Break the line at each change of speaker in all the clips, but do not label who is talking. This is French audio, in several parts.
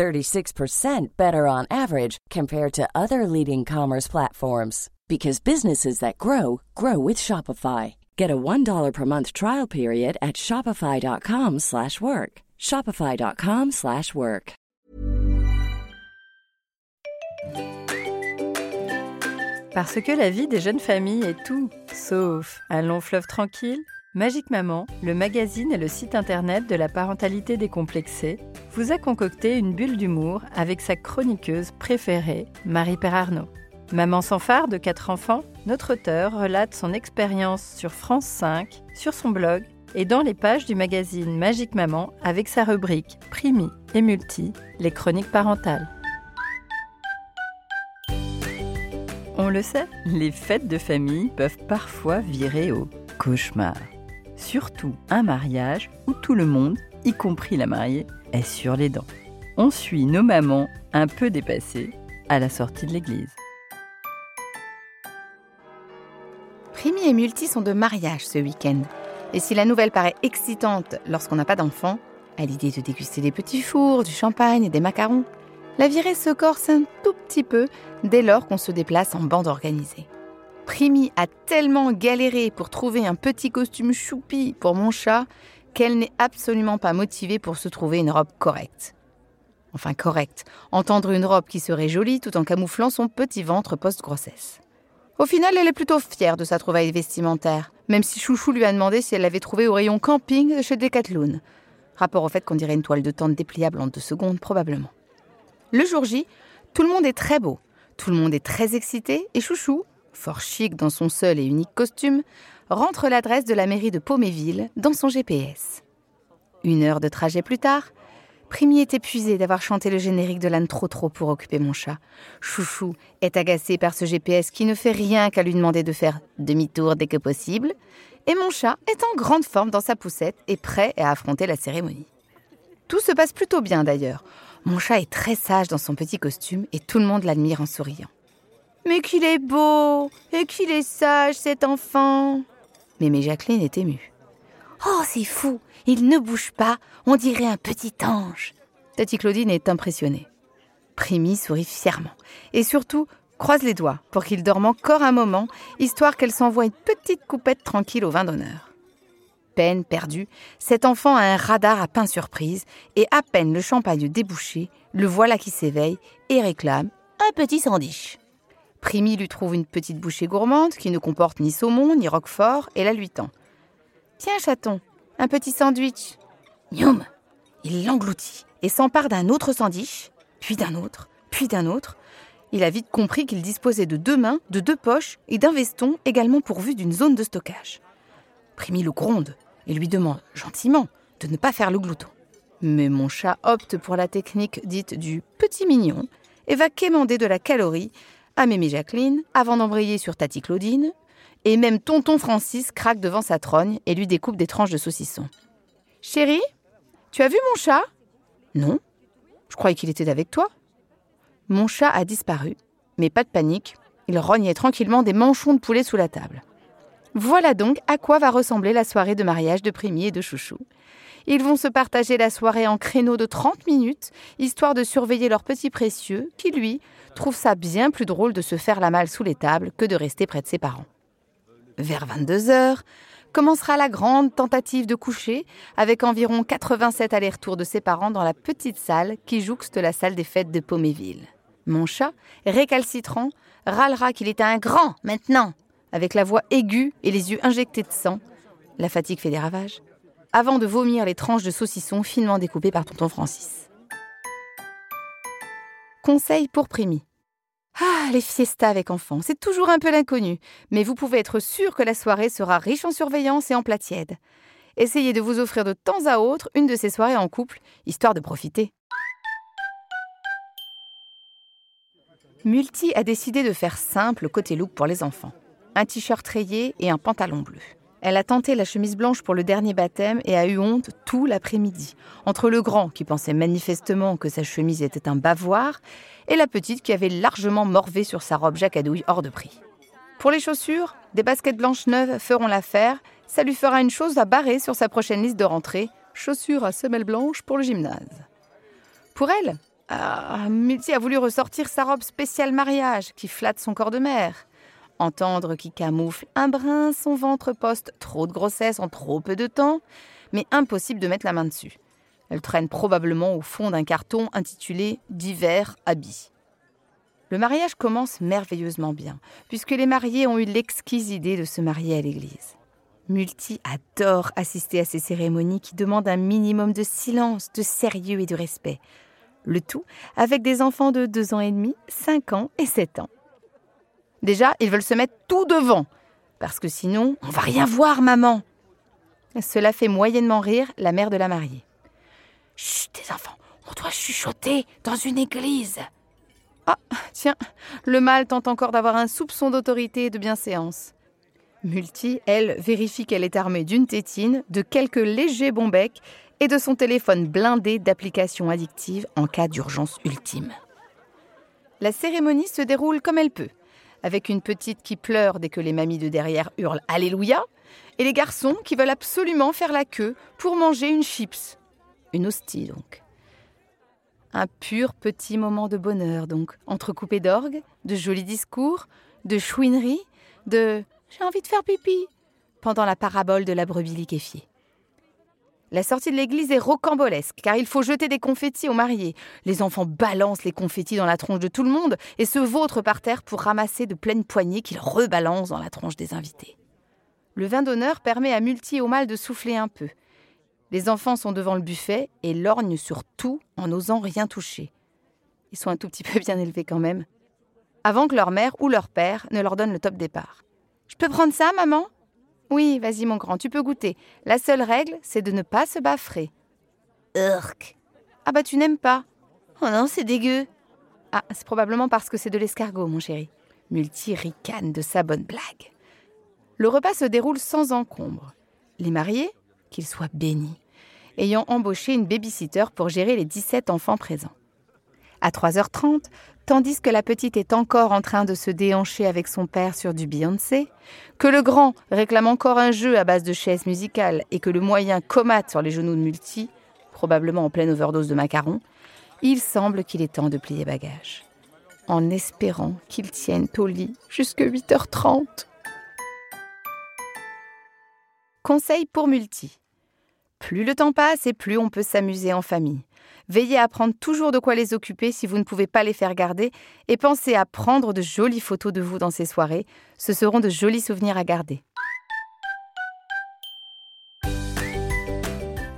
36% better on average compared to other leading commerce platforms because businesses that grow grow with Shopify. Get a $1 per month trial period at shopify.com/work. shopify.com/work.
Parce que la vie des jeunes familles est tout sauf un long fleuve tranquille. Magique Maman, le magazine et le site internet de la parentalité décomplexée, vous a concocté une bulle d'humour avec sa chroniqueuse préférée, Marie Perarnaud. Maman sans phare de quatre enfants, notre auteur relate son expérience sur France 5, sur son blog et dans les pages du magazine Magique Maman avec sa rubrique Primi et Multi, les chroniques parentales. On le sait, les fêtes de famille peuvent parfois virer au cauchemar. Surtout un mariage où tout le monde, y compris la mariée, est sur les dents. On suit nos mamans un peu dépassées à la sortie de l'église.
Primi et Multi sont de mariage ce week-end. Et si la nouvelle paraît excitante lorsqu'on n'a pas d'enfant, à l'idée de déguster des petits fours, du champagne et des macarons, la virée se corse un tout petit peu dès lors qu'on se déplace en bande organisée. Primi a tellement galéré pour trouver un petit costume choupi pour mon chat qu'elle n'est absolument pas motivée pour se trouver une robe correcte. Enfin correcte, entendre une robe qui serait jolie tout en camouflant son petit ventre post-grossesse. Au final, elle est plutôt fière de sa trouvaille vestimentaire, même si Chouchou lui a demandé si elle l'avait trouvée au rayon camping chez Decathlon. Rapport au fait qu'on dirait une toile de tente dépliable en deux secondes, probablement. Le jour J, tout le monde est très beau, tout le monde est très excité, et Chouchou, fort chic dans son seul et unique costume, rentre l'adresse de la mairie de Pauméville dans son GPS. Une heure de trajet plus tard, Primi est épuisé d'avoir chanté le générique de l'âne trop trop pour occuper mon chat. Chouchou est agacé par ce GPS qui ne fait rien qu'à lui demander de faire demi-tour dès que possible. Et mon chat est en grande forme dans sa poussette et prêt à affronter la cérémonie. Tout se passe plutôt bien d'ailleurs. Mon chat est très sage dans son petit costume et tout le monde l'admire en souriant. Mais qu'il est beau et qu'il est sage cet enfant. Mémé Jacqueline est émue. Oh, c'est fou Il ne bouge pas, on dirait un petit ange. Tati Claudine est impressionnée. Primi sourit fièrement. Et surtout, croise les doigts pour qu'il dorme encore un moment, histoire qu'elle s'envoie une petite coupette tranquille au vin d'honneur. Peine perdue, cet enfant a un radar à pain surprise, et à peine le champagne débouché, le voilà qui s'éveille et réclame un petit sandwich. Primi lui trouve une petite bouchée gourmande qui ne comporte ni saumon ni roquefort et la lui tend. Tiens, chaton, un petit sandwich. Youm Il l'engloutit et s'empare d'un autre sandwich, puis d'un autre, puis d'un autre. Il a vite compris qu'il disposait de deux mains, de deux poches et d'un veston également pourvu d'une zone de stockage. Primi le gronde et lui demande gentiment de ne pas faire le glouton. Mais mon chat opte pour la technique dite du petit mignon et va quémander de la calorie à Mémé Jacqueline avant d'embrayer sur Tati Claudine, et même tonton Francis craque devant sa trogne et lui découpe des tranches de saucisson. Chérie, tu as vu mon chat? Non. Je croyais qu'il était avec toi. Mon chat a disparu, mais pas de panique, il rognait tranquillement des manchons de poulet sous la table. Voilà donc à quoi va ressembler la soirée de mariage de Primi et de Chouchou. Ils vont se partager la soirée en créneau de 30 minutes, histoire de surveiller leur petit précieux, qui, lui, trouve ça bien plus drôle de se faire la malle sous les tables que de rester près de ses parents. Vers 22 heures, commencera la grande tentative de coucher, avec environ 87 allers-retours de ses parents dans la petite salle qui jouxte la salle des fêtes de Pauméville. Mon chat, récalcitrant, râlera qu'il est un grand maintenant, avec la voix aiguë et les yeux injectés de sang. La fatigue fait des ravages. Avant de vomir les tranches de saucisson finement découpées par tonton Francis. Conseil pour Primi. Ah, les fiestas avec enfants, c'est toujours un peu l'inconnu, mais vous pouvez être sûr que la soirée sera riche en surveillance et en plats tièdes. Essayez de vous offrir de temps à autre une de ces soirées en couple, histoire de profiter. Multi a décidé de faire simple côté look pour les enfants. Un t-shirt rayé et un pantalon bleu. Elle a tenté la chemise blanche pour le dernier baptême et a eu honte tout l'après-midi. Entre le grand, qui pensait manifestement que sa chemise était un bavoir, et la petite qui avait largement morvé sur sa robe jacadouille hors de prix. Pour les chaussures, des baskets blanches neuves feront l'affaire. Ça lui fera une chose à barrer sur sa prochaine liste de rentrée chaussures à semelles blanches pour le gymnase. Pour elle, ah, Multi a voulu ressortir sa robe spéciale mariage qui flatte son corps de mère. Entendre qui camoufle un brin son ventre poste trop de grossesse en trop peu de temps, mais impossible de mettre la main dessus. Elle traîne probablement au fond d'un carton intitulé Divers habits. Le mariage commence merveilleusement bien, puisque les mariés ont eu l'exquise idée de se marier à l'église. Multi adore assister à ces cérémonies qui demandent un minimum de silence, de sérieux et de respect. Le tout avec des enfants de 2 ans et demi, 5 ans et 7 ans. Déjà, ils veulent se mettre tout devant, parce que sinon, on va rien voir, maman. Cela fait moyennement rire la mère de la mariée. Chut, des enfants, on doit chuchoter dans une église. Ah, tiens, le mâle tente encore d'avoir un soupçon d'autorité et de bienséance. Multi, elle, vérifie qu'elle est armée d'une tétine, de quelques légers bons et de son téléphone blindé d'applications addictives en cas d'urgence ultime. La cérémonie se déroule comme elle peut, avec une petite qui pleure dès que les mamies de derrière hurlent Alléluia, et les garçons qui veulent absolument faire la queue pour manger une chips. Une hostie donc. Un pur petit moment de bonheur donc, entrecoupé d'orgue, de jolis discours, de chouineries, de J'ai envie de faire pipi pendant la parabole de la brebis liquéfiée. La sortie de l'église est rocambolesque, car il faut jeter des confettis aux mariés. Les enfants balancent les confettis dans la tronche de tout le monde et se vautrent par terre pour ramasser de pleines poignées qu'ils rebalancent dans la tronche des invités. Le vin d'honneur permet à Multi et au mal de souffler un peu. Les enfants sont devant le buffet et lorgnent sur tout en n'osant rien toucher. Ils sont un tout petit peu bien élevés quand même. Avant que leur mère ou leur père ne leur donne le top départ. Je peux prendre ça, maman? Oui, vas-y mon grand, tu peux goûter. La seule règle, c'est de ne pas se baffrer. Urk. Ah bah tu n'aimes pas. Oh non, c'est dégueu. Ah, c'est probablement parce que c'est de l'escargot, mon chéri. Multi ricane de sa bonne blague. Le repas se déroule sans encombre. Les mariés, qu'ils soient bénis, ayant embauché une babysitter pour gérer les 17 enfants présents. À 3h30, tandis que la petite est encore en train de se déhancher avec son père sur du Beyoncé, que le grand réclame encore un jeu à base de chaises musicales et que le moyen comate sur les genoux de Multi, probablement en pleine overdose de macarons, il semble qu'il est temps de plier bagage, en espérant qu'il tienne au lit jusqu'à 8h30. Conseil pour Multi. Plus le temps passe et plus on peut s'amuser en famille. Veillez à prendre toujours de quoi les occuper si vous ne pouvez pas les faire garder et pensez à prendre de jolies photos de vous dans ces soirées. Ce seront de jolis souvenirs à garder.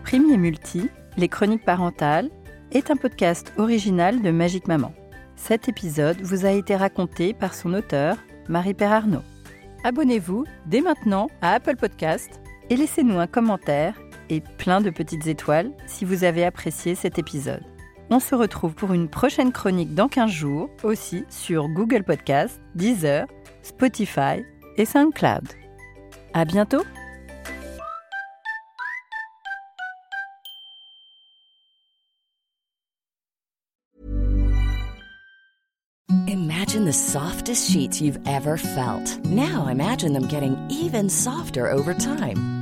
Primi et Multi, les chroniques parentales, est un podcast original de Magique Maman. Cet épisode vous a été raconté par son auteur, Marie-Père Arnaud. Abonnez-vous dès maintenant à Apple Podcast et laissez-nous un commentaire plein de petites étoiles si vous avez apprécié cet épisode. On se retrouve pour une prochaine chronique dans 15 jours, aussi sur Google Podcast, Deezer, Spotify et SoundCloud. À bientôt!
Imagine the softest sheets you've ever felt. Now imagine them getting even softer over time.